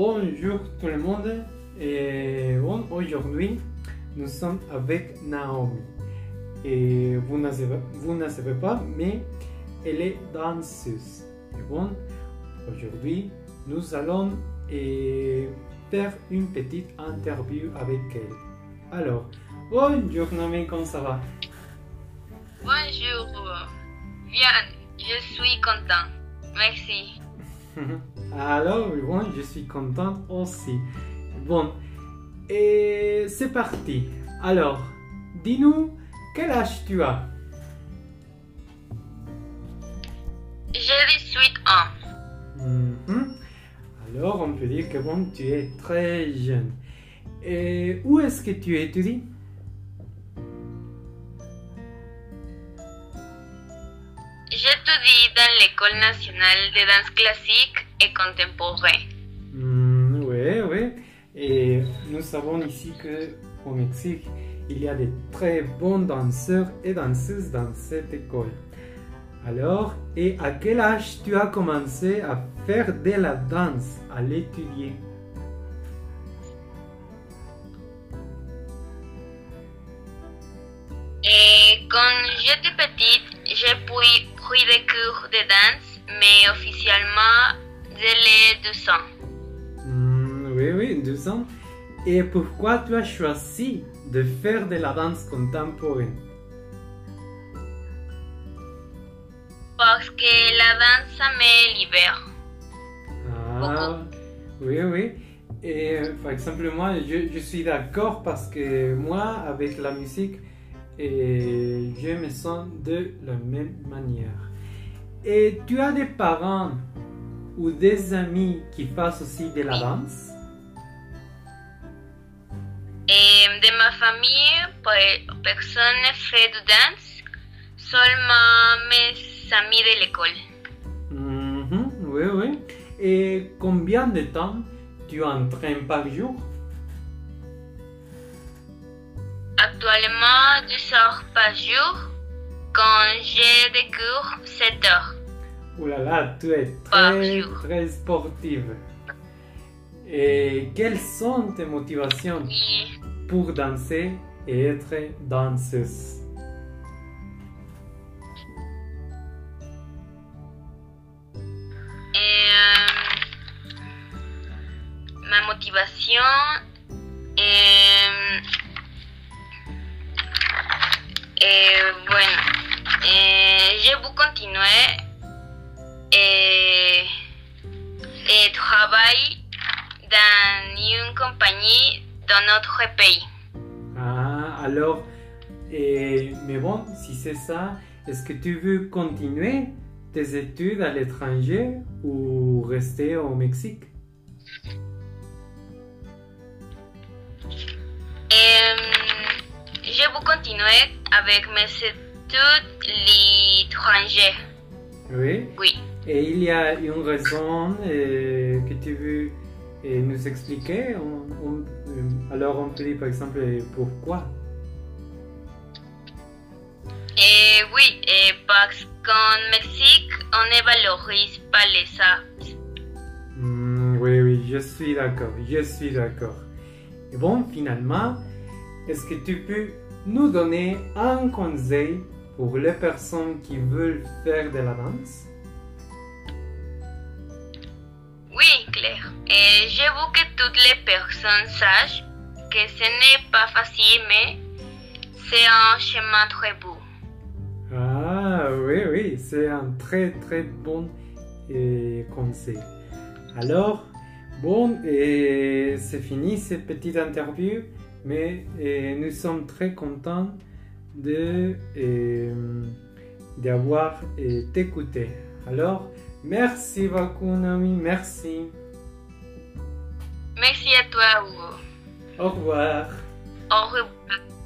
bonjour tout le monde. Et bon, aujourd'hui, nous sommes avec Naomi. Et vous ne savez, vous ne savez pas, mais elle est danseuse. Et bon, aujourd'hui, nous allons faire une petite interview avec elle. Alors, bonjour Naomi, comment ça va? Bonjour. Bien, je suis content. Merci. Alors, bon, je suis contente aussi. Bon, et c'est parti. Alors, dis-nous, quel âge tu as? J'ai 18 ans. Mhm. Alors, on peut dire que bon, tu es très jeune. Et où est-ce que tu étudies? Dans l'École nationale de danse classique et contemporaine. Hmm, Oui, oui. Et nous savons ici que au Mexique, il y a de très bons danseurs et danseuses dans cette école. Alors, et à quel âge tu as commencé à faire de la danse, à l'étudier? Et quand j'étais petite, j'ai pris, pris des cours de danse, mais officiellement, j'ai les 12 ans. Hmm, Oui, oui, deux ans. Et pourquoi tu as choisi de faire de la danse contemporaine? Parce que la danse me libère. Ah, oui, oui. Et par exemple, moi, je, je suis d'accord parce que moi, avec la musique, et je me sens de la même manière. Et tu as des parents ou des amis qui fassent aussi de la danse Et de ma famille, pe- personne ne fait de danse, seulement mes amis de l'école. Mhm, Oui, oui. Et combien de temps tu entraînes par jour? Actuellement, 2 heures par jour, quand j'ai des cours, 7 heures. Ouh là là, tu es très, très sportive. Et quelles sont tes motivations Oui. pour danser et être danseuse? Et, euh, ma motivation est, veux continuer et, et travailler dans une compagnie dans notre pays. Ah, alors, et, mais bon, si c'est ça, est-ce que tu veux continuer tes études à l'étranger ou rester au Mexique? Et, je veux continuer avec mes études l'étranger. Oui. Oui. Et il y a une raison euh, que tu veux euh, nous expliquer? On- on- euh, Alors, on peut dire par exemple pourquoi? Et oui, et parce qu'en Mexique, on ne valorise pas les arts. Hmm, oui, oui, je suis d'accord, je suis d'accord. Et bon, finalement, est-ce que tu peux nous donner un conseil pour les personnes qui veulent faire de la danse? Oui, Claire. Et je veux que toutes les personnes sachent que ce n'est pas facile, mais c'est un chemin très beau. Ah, oui, oui, c'est un très, très bon euh, conseil. Alors, bon, et c'est fini cette petite interview, mais euh, nous sommes très contents de euh, d'avoir euh, t'écouté. Alors, merci beaucoup, Naomi, merci. Merci à toi, Hugo. Au revoir. Au revoir.